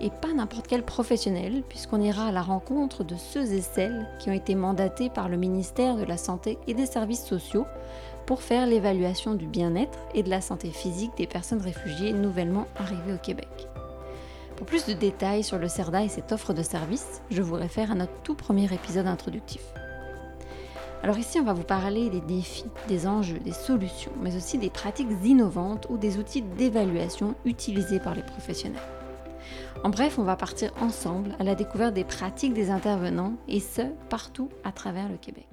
et pas n'importe quel professionnel, puisqu'on ira à la rencontre de ceux et celles qui ont été mandatés par le ministère de la Santé et des Services sociaux pour faire l'évaluation du bien-être et de la santé physique des personnes réfugiées nouvellement arrivées au Québec. Pour plus de détails sur le CERDA et cette offre de service, je vous réfère à notre tout premier épisode introductif. Alors ici, on va vous parler des défis, des enjeux, des solutions, mais aussi des pratiques innovantes ou des outils d'évaluation utilisés par les professionnels. En bref, on va partir ensemble à la découverte des pratiques des intervenants et ce, partout à travers le Québec.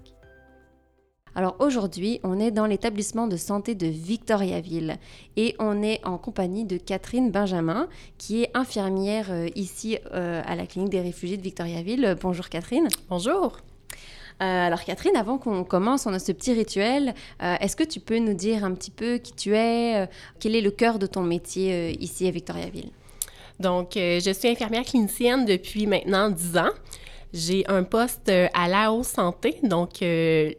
Alors aujourd'hui, on est dans l'établissement de santé de Victoriaville et on est en compagnie de Catherine Benjamin, qui est infirmière euh, ici euh, à la clinique des réfugiés de Victoriaville. Bonjour Catherine. Bonjour. Euh, alors Catherine, avant qu'on commence, on a ce petit rituel. Est-ce que tu peux nous dire un petit peu qui tu es, quel est le cœur de ton métier ici à Victoriaville? Donc, euh, je suis infirmière clinicienne depuis maintenant 10 ans. J'ai un poste euh, à la haute santé, donc euh,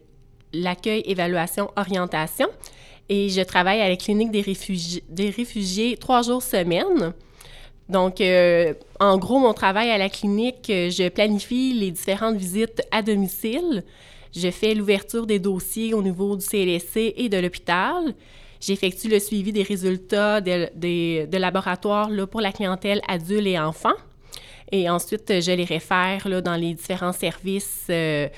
l'accueil, évaluation, orientation. Et je travaille à la clinique des réfugiés, des réfugiés trois jours semaine. Donc, en gros, mon travail à la clinique, je planifie les différentes visites à domicile. Je fais l'ouverture des dossiers au niveau du CLSC et de l'hôpital. J'effectue le suivi des résultats de, de, laboratoire là, pour la clientèle adulte et enfant. Et ensuite, je les réfère là, dans les différents services euh,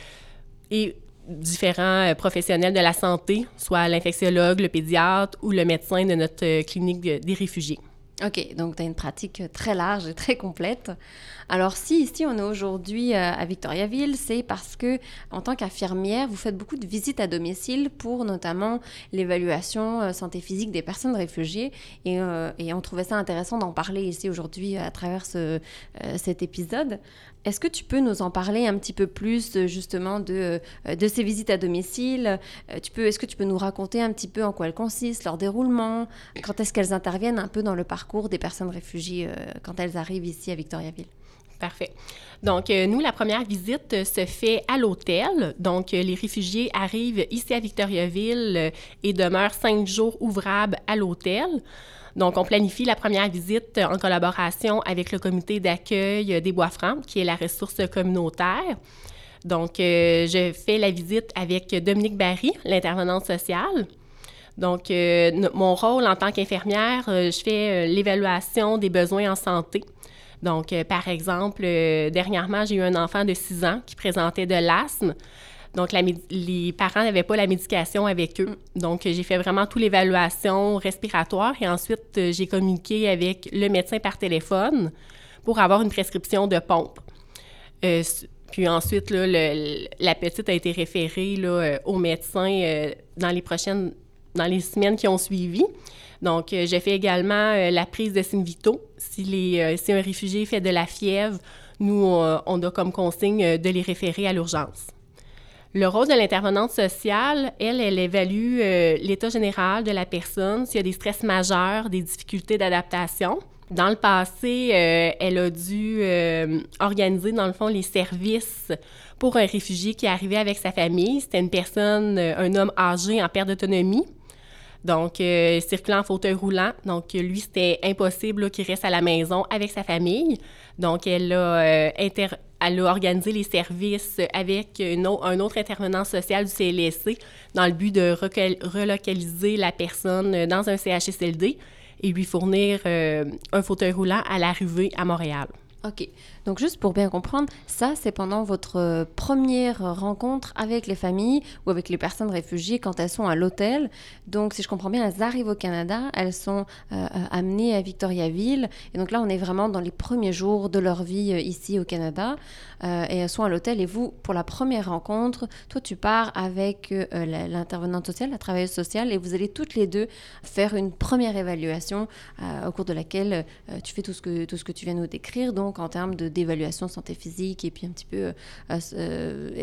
et différents euh, professionnels de la santé, soit l'infectiologue, le pédiatre ou le médecin de notre euh, clinique des réfugiés. OK, donc tu as une pratique très large et très complète. Alors si ici on est aujourd'hui euh, à Victoriaville, c'est parce que en tant qu'infirmière, vous faites beaucoup de visites à domicile pour notamment l'évaluation euh, santé physique des personnes réfugiées et, euh, et on trouvait ça intéressant d'en parler ici aujourd'hui à travers ce, cet épisode. Est-ce que tu peux nous en parler un petit peu plus euh, justement de, euh, de ces visites à domicile? Euh, tu peux, Est-ce que tu peux nous raconter un petit peu en quoi elles consistent, leur déroulement, quand est-ce qu'elles interviennent un peu dans le parcours des personnes réfugiées quand elles arrivent ici à Victoriaville? Parfait. Donc, nous, la première visite se fait à l'hôtel. Donc, les réfugiés arrivent ici à Victoriaville et demeurent cinq jours ouvrables à l'hôtel. Donc, on planifie la première visite en collaboration avec le comité d'accueil des Bois-Francs, qui est la ressource communautaire. Donc, euh, je fais la visite avec Dominique Barry, l'intervenante sociale. Donc, euh, mon rôle en tant qu'infirmière, euh, je fais l'évaluation des besoins en santé. Donc, par exemple, dernièrement, j'ai eu un enfant de 6 ans qui présentait de l'asthme. Donc, les parents n'avaient pas la médication avec eux. Donc, j'ai fait vraiment toute l'évaluation respiratoire et ensuite, euh, j'ai communiqué avec le médecin par téléphone pour avoir une prescription de pompe. Euh, puis ensuite, la petite a été référée euh, au médecin dans les prochaines, dans les semaines qui ont suivi. Donc, j'ai fait également la prise de Synvito. Si, si un réfugié fait de la fièvre, nous, on a comme consigne de les référer à l'urgence. Le rôle de l'intervenante sociale, elle, elle évalue euh, l'état général de la personne, s'il y a des stress majeurs, des difficultés d'adaptation. Dans le passé, euh, elle a dû euh, organiser, dans le fond, les services pour un réfugié qui arrivait avec sa famille. C'était une personne, un homme âgé en perte d'autonomie. Donc, circulant en fauteuil roulant. Donc, lui, c'était impossible qu'il reste à la maison avec sa famille. Donc, elle a a organisé les services avec un autre intervenant social du CLSC dans le but de relocaliser la personne dans un CHSLD et lui fournir euh, un fauteuil roulant à l'arrivée à Montréal. OK. Donc juste pour bien comprendre, ça c'est pendant votre euh, première rencontre avec les familles ou avec les personnes réfugiées quand elles sont à l'hôtel. Donc si je comprends bien, elles arrivent au Canada, elles sont euh, euh, amenées à Victoriaville. Et donc là, on est vraiment dans les premiers jours de leur vie ici au Canada. et elles sont à l'hôtel. Et vous, pour la première rencontre, toi tu pars avec l'intervenante sociale, la travailleuse sociale, et vous allez toutes les deux faire une première évaluation au cours de laquelle tu fais tout ce, que, tout ce que tu viens nous décrire. Donc en termes de d'évaluation santé physique et puis un petit peu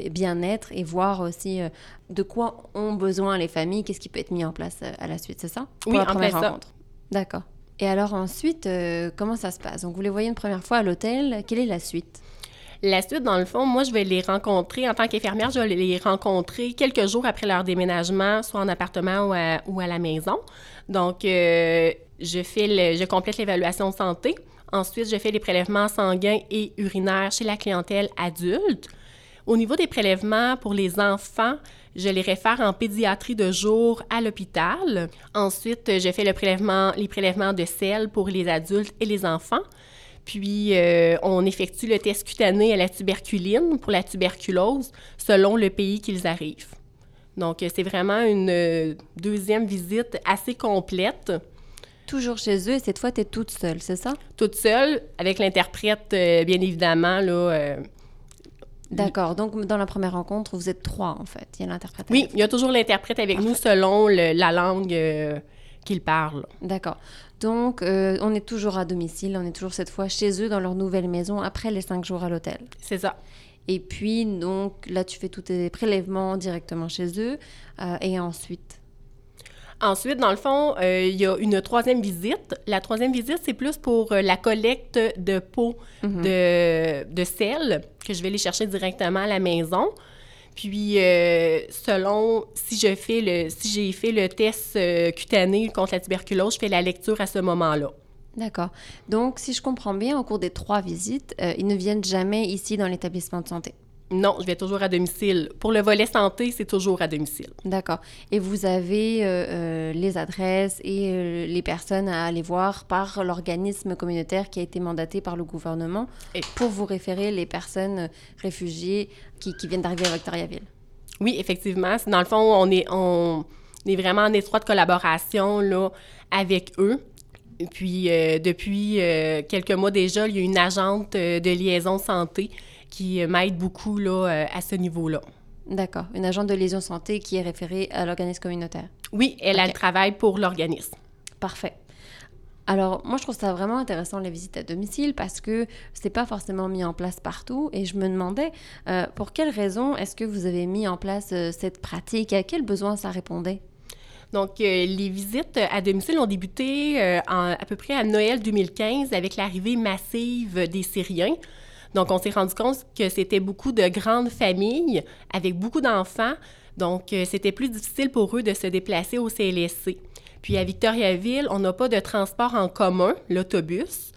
bien-être et voir aussi de quoi ont besoin les familles, qu'est-ce qui peut être mis en place à la suite, c'est ça Pour oui, la première rencontre. D'accord. Et alors ensuite, comment ça se passe? Donc vous les voyez une première fois à l'hôtel, quelle est la suite? La suite, dans le fond, moi, je vais les rencontrer en tant qu'infirmière, je vais les rencontrer quelques jours après leur déménagement, soit en appartement ou à, la maison. Donc, euh, je, fais je complète l'évaluation de santé. Ensuite, je fais les prélèvements sanguins et urinaires chez la clientèle adulte. Au niveau des prélèvements pour les enfants, je les réfère en pédiatrie de jour à l'hôpital. Ensuite, je fais les prélèvements de sel pour les adultes et les enfants. Puis, euh, on effectue le test cutané à la tuberculine pour la tuberculose selon le pays qu'ils arrivent. Donc, c'est vraiment une euh, deuxième visite assez complète. Toujours chez eux, et cette fois, tu es toute seule, c'est ça? Toute seule, avec l'interprète, euh, bien évidemment, là. D'accord. Donc, dans la première rencontre, vous êtes trois, en fait. Il y a l'interprète. Oui, il y a toujours l'interprète avec nous selon la langue qu'ils parlent. D'accord. Donc, euh, on est toujours à domicile, on est toujours cette fois chez eux dans leur nouvelle maison après les cinq jours à l'hôtel. C'est ça. Et puis, donc, là, tu fais tous tes prélèvements directement chez eux. Euh, et ensuite? Ensuite, dans le fond, euh, il y a une troisième visite. La troisième visite, c'est plus pour la collecte de pots mhm. de, de sel que je vais les chercher directement à la maison. Puis, euh, selon si je fais le, si j'ai fait le test euh, cutané contre la tuberculose, je fais la lecture à ce moment-là. D'accord. Donc, si je comprends bien, au cours des trois visites, euh, ils ne viennent jamais ici dans l'établissement de santé. Non, je vais toujours à domicile. Pour le volet santé, c'est toujours à domicile. D'accord. Et vous avez euh, euh, les adresses et euh, les personnes à aller voir par l'organisme communautaire qui a été mandaté par le gouvernement pour vous référer les personnes réfugiées qui, viennent d'arriver à Victoriaville? Oui, effectivement. Dans le fond, on est, on est vraiment en étroite collaboration là, avec eux. Puis, depuis quelques mois déjà, il y a une agente de liaison santé qui m'aide beaucoup là, euh, à ce niveau-là. D'accord. Une agente de liaison santé qui est référée à l'organisme communautaire. Oui, elle, a le travail pour l'organisme. Parfait. Alors, moi, je trouve ça vraiment intéressant, les visites à domicile, parce que c'est pas forcément mis en place partout. Et je me demandais, euh, pour quelles raisons est-ce que vous avez mis en place euh, cette pratique? À quels besoins ça répondait? Donc, les visites à domicile ont débuté à peu près à Noël 2015 avec l'arrivée massive des Syriens. Donc, on s'est rendu compte que c'était beaucoup de grandes familles avec beaucoup d'enfants. Donc, euh, c'était plus difficile pour eux de se déplacer au CLSC. Puis à Victoriaville, on n'a pas de transport en commun, l'autobus,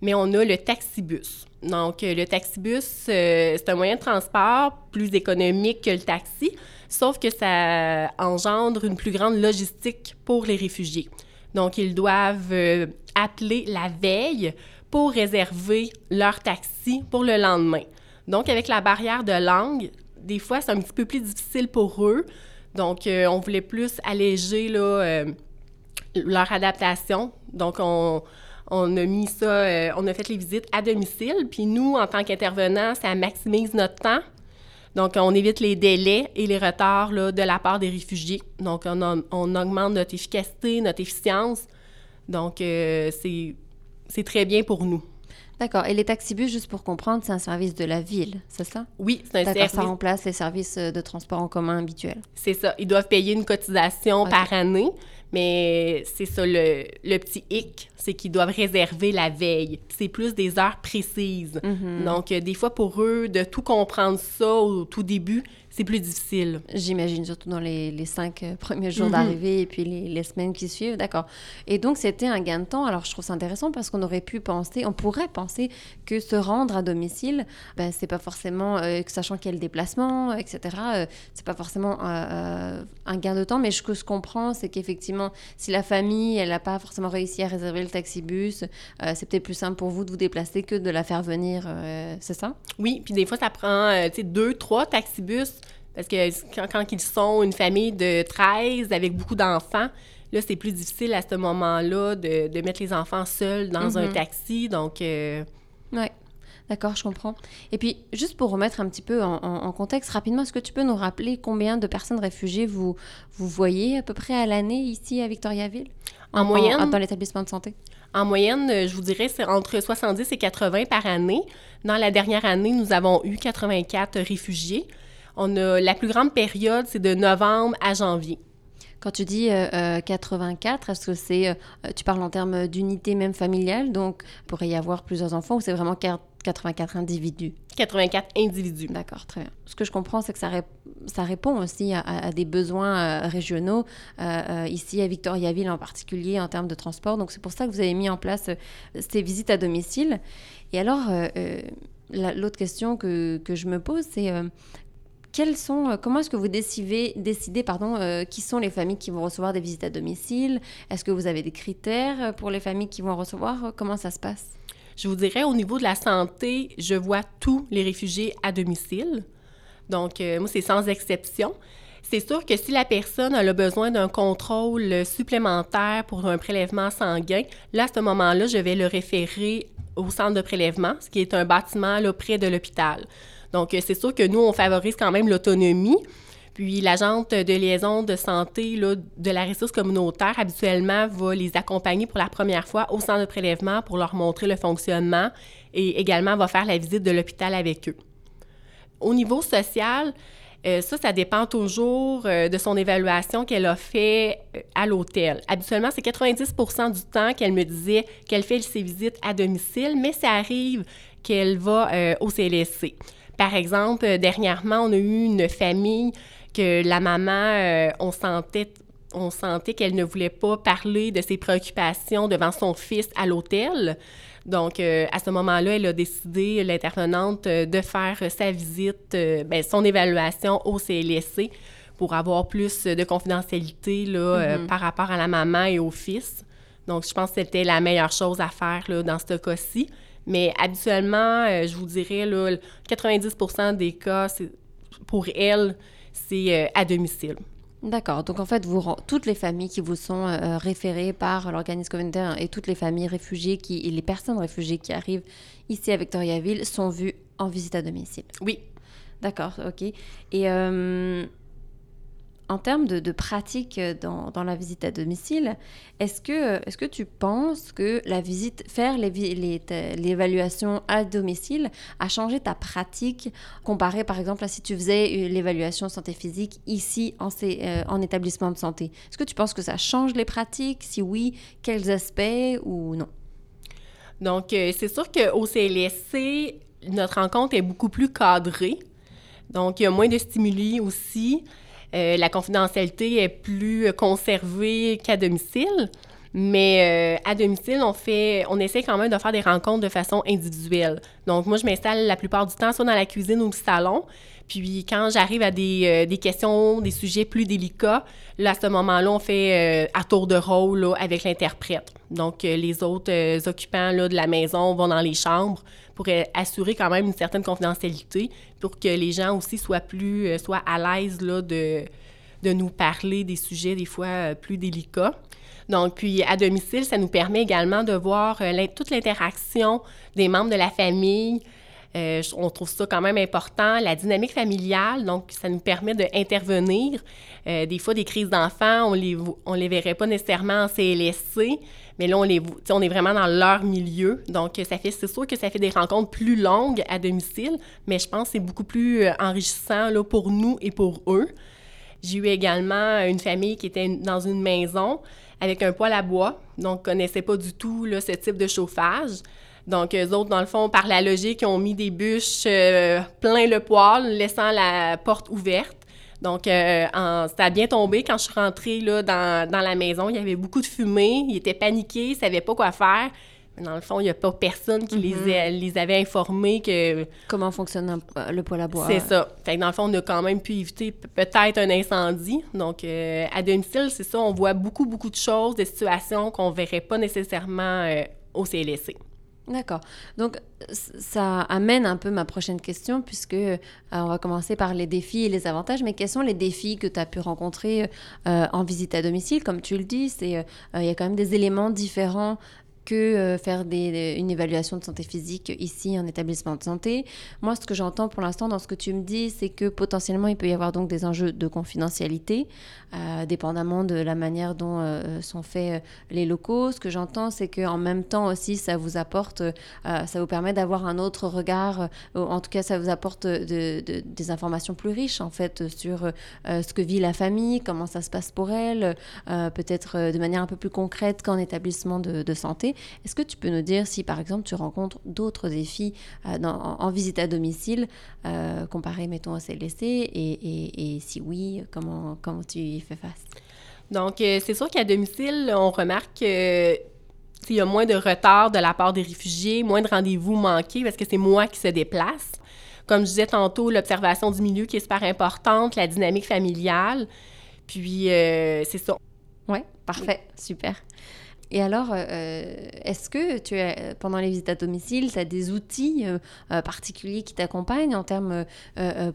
mais on a le taxibus. Donc, euh, le taxibus, euh, c'est un moyen de transport plus économique que le taxi, sauf que ça engendre une plus grande logistique pour les réfugiés. Donc, ils doivent appeler la veille réserver leur taxi pour le lendemain. Donc, avec la barrière de langue, des fois, c'est un petit peu plus difficile pour eux. Donc, euh, on voulait plus alléger euh, leur adaptation. Donc, on, a mis ça, euh, on a fait les visites à domicile. Puis nous, en tant qu'intervenants, ça maximise notre temps. Donc, on évite les délais et les retards de la part des réfugiés. Donc, on, on augmente notre efficacité, notre efficience. Donc, c'est c'est très bien pour nous. D'accord. Et les taxibus, juste pour comprendre, c'est un service de la ville, c'est ça? Oui, c'est un service. Ça remplace les services euh, de transport en commun habituels. C'est ça. Ils doivent payer une cotisation par année, mais c'est ça le, le, petit hic, c'est qu'ils doivent réserver la veille. C'est plus des heures précises. Mm-hmm. Donc, euh, des fois, pour eux, de tout comprendre ça au tout début, c'est plus difficile. J'imagine, surtout dans les, les cinq euh, premiers jours mhm. d'arrivée et puis les, les, semaines qui suivent. D'accord. Et donc, c'était un gain de temps. Alors, je trouve ça intéressant parce qu'on aurait pu penser, on pourrait penser que se rendre à domicile, ben, c'est pas forcément, euh, sachant le déplacement, etc., euh, c'est pas forcément un gain de temps. Mais ce que je comprends, c'est qu'effectivement, si la famille, elle n'a pas forcément réussi à réserver le taxibus, c'est peut-être plus simple pour vous de vous déplacer que de la faire venir. c'est ça? Oui. Puis des fois, ça prend, tu sais, deux, trois taxibus parce que quand, ils sont une famille de 13 avec beaucoup d'enfants, là, c'est plus difficile à ce moment-là de, mettre les enfants seuls dans un mhm. taxi. Donc. Euh, oui. D'accord, je comprends. Et puis, juste pour remettre un petit peu en, contexte, rapidement, est-ce que tu peux nous rappeler combien de personnes réfugiées vous, vous voyez à peu près à l'année ici à Victoriaville? En, moyenne? dans l'établissement de santé? En moyenne, je vous dirais, c'est entre 70 et 80 par année. Dans la dernière année, nous avons eu 84 réfugiés. On a, la plus grande période, c'est de novembre à janvier. Quand tu dis 84, est-ce que c'est, tu parles en termes d'unité même familiale, donc il pourrait y avoir plusieurs enfants, ou c'est vraiment 84 individus 84 individus. D'accord, très bien. Ce que je comprends, c'est que ça, ça répond aussi à, des besoins euh, régionaux, euh, euh, ici à Victoriaville en particulier, en termes de transport. Donc, c'est pour ça que vous avez mis en place ces visites à domicile. Et alors, l'autre question que, que, je me pose, c'est quelles sont, comment est-ce que vous décidez, décidez pardon, qui sont les familles qui vont recevoir des visites à domicile? Est-ce que vous avez des critères pour les familles qui vont recevoir? Comment ça se passe? Je vous dirais, au niveau de la santé, je vois tous les réfugiés à domicile. Donc, euh, moi, c'est sans exception. C'est sûr que si la personne a besoin d'un contrôle supplémentaire pour un prélèvement sanguin, là, à ce moment-là, je vais le référer au centre de prélèvement, ce qui est un bâtiment là, près de l'hôpital. Donc, euh, c'est sûr que nous, on favorise quand même l'autonomie, puis l'agente de liaison de santé de la ressource communautaire, habituellement, va les accompagner pour la première fois au centre de prélèvement pour leur montrer le fonctionnement et également va faire la visite de l'hôpital avec eux. Au niveau social, euh, ça, ça dépend toujours euh, de son évaluation qu'elle a fait euh, à l'hôtel. Habituellement, c'est 90% du temps qu'elle me disait qu'elle fait ses visites à domicile, mais ça arrive qu'elle va au CLSC. Par exemple, dernièrement, on a eu une famille que la maman, euh, on sentait on sentait qu'elle ne voulait pas parler de ses préoccupations devant son fils à l'hôtel. Donc, euh, à ce moment-là, elle a décidé, l'intervenante, euh, de faire sa visite, ben, son évaluation au CLSC pour avoir plus de confidentialité là, mm-hmm. par rapport à la maman et au fils. Donc, je pense que c'était la meilleure chose à faire là, dans ce cas-ci. Mais habituellement, je vous dirais, là, 90% des cas, pour elle, c'est euh, à domicile. D'accord. Donc en fait, vous, toutes les familles qui vous sont euh, référées par l'organisme communautaire et toutes les familles réfugiées qui, et les personnes réfugiées qui arrivent ici à Victoriaville sont vues en visite à domicile. Oui. D'accord, ok. Et euh, en termes de, pratique dans, la visite à domicile, est-ce que, est que tu penses que la visite, faire l'évaluation à domicile a changé ta pratique comparé par exemple à si tu faisais l'évaluation santé physique ici en, euh, en établissement de santé? Est-ce que tu penses que ça change les pratiques? Si oui, quels aspects ou non? Donc, euh, c'est sûr qu'au CLSC, notre rencontre est beaucoup plus cadrée. Donc, il y a moins de stimuli aussi. Euh, la confidentialité est plus conservée qu'à domicile. Mais euh, à domicile, on fait, on essaie quand même de faire des rencontres de façon individuelle. Donc, moi, je m'installe la plupart du temps soit dans la cuisine ou le salon. Puis, quand j'arrive à des, euh, des, questions, des sujets plus délicats, là, à ce moment-là, on fait à tour de rôle avec l'interprète. Donc, les autres occupants de la maison vont dans les chambres pour assurer quand même une certaine confidentialité, pour que les gens aussi soient plus euh, soient à l'aise là, de, de nous parler des sujets des fois euh, plus délicats. Donc, puis à domicile, ça nous permet également de voir euh, toute l'interaction des membres de la famille. On trouve ça quand même important. La dynamique familiale, donc ça nous permet d'intervenir. des fois, des crises d'enfants, on les, on les verrait pas nécessairement en CLSC, mais là, on, les, on est vraiment dans leur milieu. Donc, ça fait, c'est sûr que ça fait des rencontres plus longues à domicile, mais je pense que c'est beaucoup plus euh, enrichissant là, pour nous et pour eux. J'ai eu également une famille qui était dans une maison avec un poêle à bois, donc connaissait pas du tout là, ce type de chauffage. Donc, eux autres, dans le fond, par la logique, ont mis des bûches euh, plein le poêle, laissant la porte ouverte. Donc, euh, ça a bien tombé quand je suis rentrée là, dans, dans, la maison. Il y avait beaucoup de fumée. Ils étaient paniqués, ils ne savaient pas quoi faire. Mais dans le fond, il n'y a pas personne qui les, mhm. les, avait informés que... Comment fonctionne le poêle à bois. C'est ça. Fait que dans le fond, on a quand même pu éviter peut-être un incendie. Donc, euh, à domicile, c'est ça, on voit beaucoup, beaucoup de choses, des situations qu'on ne verrait pas nécessairement euh, au CLSC. D'accord. Donc, ça amène un peu ma prochaine question, puisque euh, on va commencer par les défis et les avantages. Mais quels sont les défis que tu as pu rencontrer euh, en visite à domicile? Comme tu le dis, euh, il y a quand même des éléments différents que euh, faire des, une évaluation de santé physique ici en établissement de santé. Moi, ce que j'entends pour l'instant dans ce que tu me dis, c'est que potentiellement il peut y avoir donc des enjeux de confidentialité, euh, dépendamment de la manière dont sont faits les locaux. Ce que j'entends, c'est qu'en même temps aussi, ça vous apporte, ça vous permet d'avoir un autre regard, en tout cas, ça vous apporte de, des informations plus riches en fait sur ce que vit la famille, comment ça se passe pour elle, peut-être de manière un peu plus concrète qu'en établissement de, santé. Est-ce que tu peux nous dire si, par exemple, tu rencontres d'autres défis euh, en, visite à domicile, euh, comparé, mettons, au CLSC, et, et, si oui, comment, comment tu y fais face? Donc, euh, c'est sûr qu'à domicile, on remarque qu'il y a moins de retard de la part des réfugiés, moins de rendez-vous manqués parce que c'est moi qui se déplace. Comme je disais tantôt, l'observation du milieu qui est super importante, la dynamique familiale. Puis, c'est ça. Oui, parfait, super. Et alors, euh, euh, est-ce que tu as, pendant les visites à domicile, tu as des outils euh, particuliers qui t'accompagnent en termes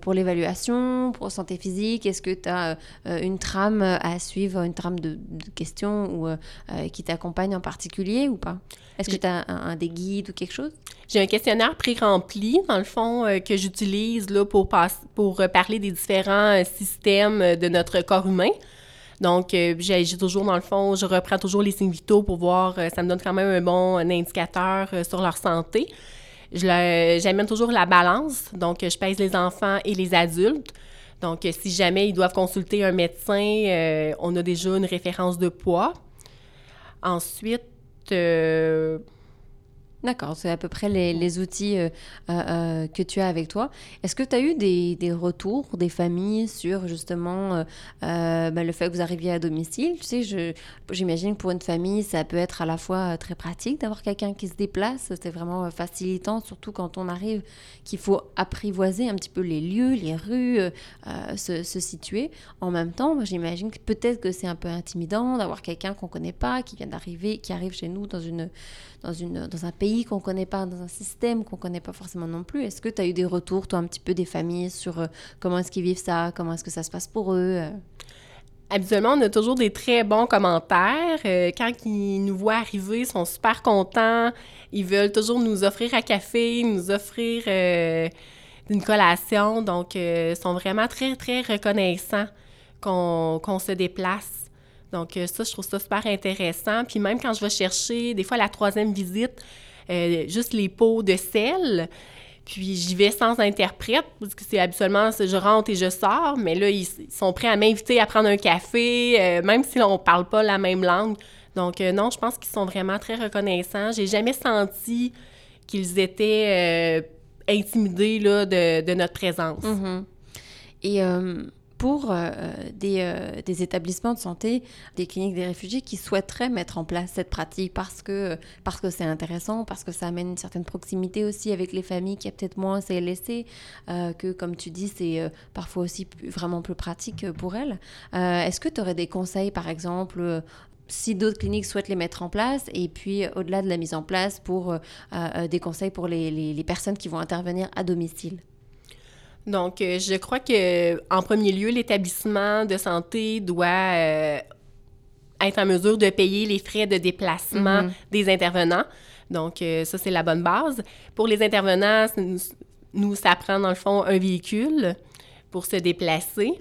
pour l'évaluation, pour santé physique? Est-ce que tu as une trame à suivre, une trame de, questions ou, qui t'accompagne en particulier ou pas? Est-ce que tu as un, des guides ou quelque chose? J'ai un questionnaire pré-rempli, dans le fond, que j'utilise pour, pour parler des différents systèmes de notre corps humain. Donc, euh, j'ai toujours, dans le fond, je reprends toujours les signes vitaux pour voir, euh, ça me donne quand même un bon indicateur euh, sur leur santé. J'amène toujours la balance, donc je pèse les enfants et les adultes. Donc, si jamais ils doivent consulter un médecin, on a déjà une référence de poids. Ensuite, D'accord, c'est à peu près les, outils euh, euh, euh, que tu as avec toi. Est-ce que tu as eu des, retours des familles sur justement ben, le fait que vous arriviez à domicile? Tu sais, j'imagine que pour une famille, ça peut être à la fois très pratique d'avoir quelqu'un qui se déplace. C'est vraiment facilitant, surtout quand on arrive, qu'il faut apprivoiser un petit peu les lieux, les rues, se, se, situer. En même temps, j'imagine que peut-être que c'est un peu intimidant d'avoir quelqu'un qu'on ne connaît pas, qui vient d'arriver, qui arrive chez nous dans, une, dans, une, dans un pays qu'on ne connaît pas, dans un système qu'on ne connaît pas forcément non plus. Est-ce que tu as eu des retours, toi, un petit peu des familles sur euh, comment est-ce qu'ils vivent ça, comment est-ce que ça se passe pour eux euh? Habituellement, on a toujours des très bons commentaires. Euh, quand ils nous voient arriver, ils sont super contents. Ils veulent toujours nous offrir un café, nous offrir une collation. Donc, ils sont vraiment très, très reconnaissants qu'on se déplace. Donc, ça, je trouve ça super intéressant. Puis même quand je vais chercher, des fois, la troisième visite, euh, juste les pots de sel. Puis j'y vais sans interprète, parce que c'est habituellement, je rentre et je sors, mais là, ils, sont prêts à m'inviter à prendre un café, euh, même si on ne parle pas la même langue. Donc euh, non, je pense qu'ils sont vraiment très reconnaissants. J'ai jamais senti qu'ils étaient intimidés là, de, notre présence. Mm-hmm. Et pour euh, des, euh, des, établissements de santé, des cliniques des réfugiés qui souhaiteraient mettre en place cette pratique parce que parce que c'est intéressant, parce que ça amène une certaine proximité aussi avec les familles qui a peut-être moins CLSC, euh, que comme tu dis, c'est parfois aussi vraiment plus pratique pour elles. Est-ce que tu aurais des conseils, par exemple, si d'autres cliniques souhaitent les mettre en place, et puis au-delà de la mise en place, pour des conseils pour les, personnes qui vont intervenir à domicile? Donc, euh, je crois que en premier lieu, l'établissement de santé doit euh, être en mesure de payer les frais de déplacement mhm. des intervenants. Donc, euh, ça, c'est la bonne base. Pour les intervenants, nous, ça prend, dans le fond, un véhicule pour se déplacer.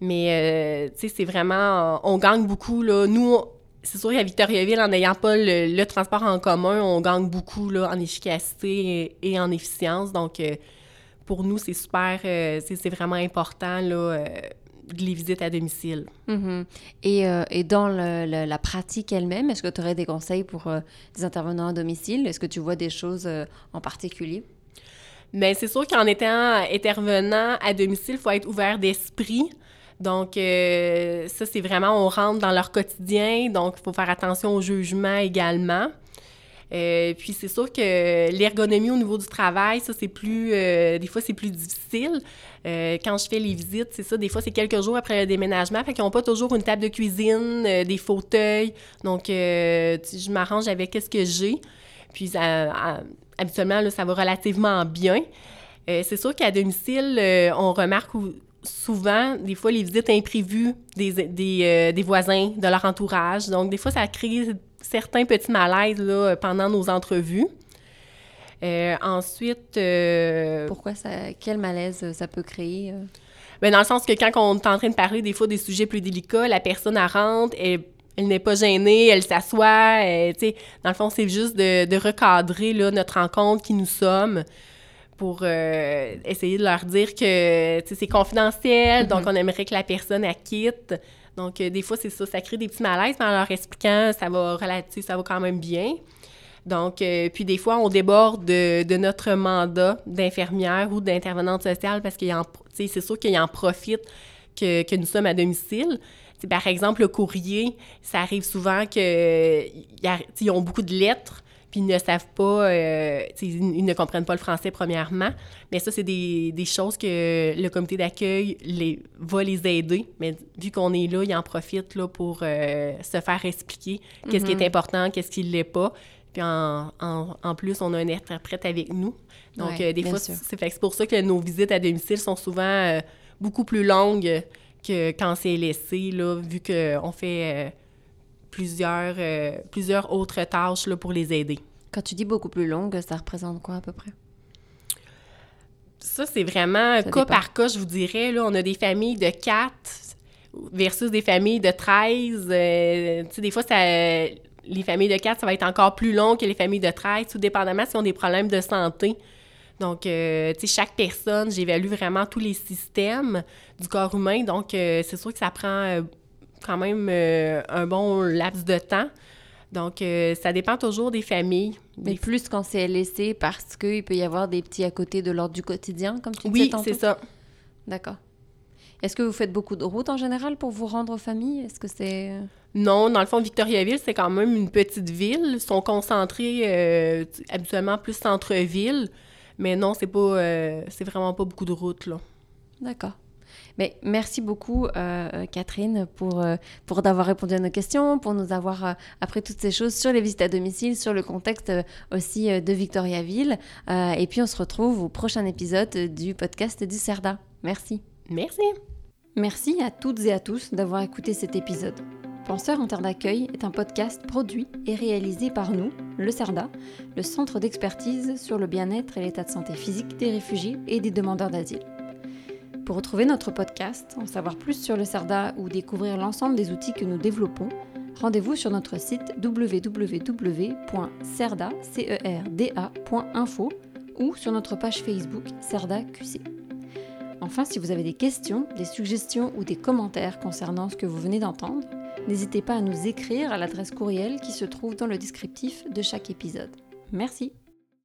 Mais, tu sais, c'est vraiment... On gagne beaucoup, là. Nous, c'est sûr qu'à Victoriaville, en n'ayant pas le, transport en commun, on gagne beaucoup, là, en efficacité et, en efficience. Donc, pour nous, c'est super, euh, c'est vraiment important, là, euh, les visites à domicile. Mm-hmm. et, euh, et, dans la pratique elle-même, est-ce que tu aurais des conseils pour des intervenants à domicile? Est-ce que tu vois des choses en particulier? Bien, c'est sûr qu'en étant intervenant à domicile, il faut être ouvert d'esprit. Donc, ça, c'est vraiment, on rentre dans leur quotidien, donc il faut faire attention au jugement également. Euh, puis c'est sûr que l'ergonomie au niveau du travail, ça c'est plus, euh, des fois c'est plus difficile. Euh, quand je fais les visites, c'est ça, des fois c'est quelques jours après le déménagement, fait qu'ils n'ont pas toujours une table de cuisine, des fauteuils. Donc je m'arrange avec ce que j'ai. Puis habituellement, là, ça va relativement bien. c'est sûr qu'à domicile, on remarque souvent, des fois, les visites imprévues des, voisins, de leur entourage. Donc, des fois, ça crée certains petits malaises là, pendant nos entrevues. Euh, ensuite... Euh, Pourquoi ça... Quel malaise ça peut créer? Ben, dans le sens que quand on est en train de parler des fois des sujets plus délicats, la personne elle rentre, elle, elle n'est pas gênée, elle s'assoit. Dans le fond, c'est juste de, de recadrer là, notre rencontre, qui nous sommes pour euh, essayer de leur dire que c'est confidentiel, donc mhm. on aimerait que la personne quitte. Donc, euh, des fois, c'est ça, ça crée des petits malaises, mais en leur expliquant, ça va relatif, ça va quand même bien. Donc, euh, puis des fois, on déborde de, notre mandat d'infirmière ou d'intervenante sociale parce qu'il c'est sûr qu'ils en profitent que, que, nous sommes à domicile. par exemple, le courrier, ça arrive souvent qu'ils ont beaucoup de lettres, puis ils ne savent pas, euh, ils ne comprennent pas le français premièrement. Mais ça, c'est des, des, choses que le comité d'accueil les, va les aider. Mais vu qu'on est là, ils en profitent là, pour euh, se faire expliquer qu'est-ce qui est mhm. important, qu'est-ce qui ne l'est pas. Puis en, en, plus, on a un interprète avec nous. Donc, euh, des fois, c'est pour ça que nos visites à domicile sont souvent beaucoup plus longues que quand c'est laissé, là, vu qu'on fait plusieurs, euh, plusieurs autres tâches là, pour les aider. Quand tu dis beaucoup plus longue, ça représente quoi à peu près? Ça, c'est vraiment cas par cas, je vous dirais. Là, on a des familles de 4 versus des familles de 13. Euh, tu sais, des fois, ça, les familles de 4, ça va être encore plus long que les familles de 13, tout dépendamment s'ils ont des problèmes de santé. Donc, euh, tu sais, chaque personne, j'évalue vraiment tous les systèmes du corps humain. Donc, c'est sûr que ça prend quand même euh, un bon laps de temps. Donc, euh, ça dépend toujours des familles. Mais plus quand c'est laissé parce qu'il peut y avoir des petits à côté de l'ordre du quotidien, comme tu disais Oui, c'est ça. D'accord. Est-ce que vous faites beaucoup de routes en général pour vous rendre aux familles? Est-ce que c'est... Euh, non, dans le fond, Victoriaville, c'est quand même une petite ville. Ils sont concentrés habituellement plus centre-ville. Mais non, c'est pas... c'est vraiment pas beaucoup de routes, là. D'accord. Mais merci beaucoup, euh, euh, Catherine, pour, euh, pour d'avoir répondu à nos questions, pour nous avoir appris toutes ces choses sur les visites à domicile, sur le contexte aussi de Victoriaville. et puis, on se retrouve au prochain épisode du podcast du CERDA. Merci. Merci. Merci à toutes et à tous d'avoir écouté cet épisode. Penseur en terre d'accueil est un podcast produit et réalisé par nous, le CERDA, le Centre d'expertise sur le bien-être et l'état de santé physique des réfugiés et des demandeurs d'asile. Pour retrouver notre podcast, en savoir plus sur le CERDA ou découvrir l'ensemble des outils que nous développons, rendez-vous sur notre site www.cerda.info ou sur notre page Facebook CERDA QC. Enfin, si vous avez des questions, des suggestions ou des commentaires concernant ce que vous venez d'entendre, n'hésitez pas à nous écrire à l'adresse courriel qui se trouve dans le descriptif de chaque épisode. Merci.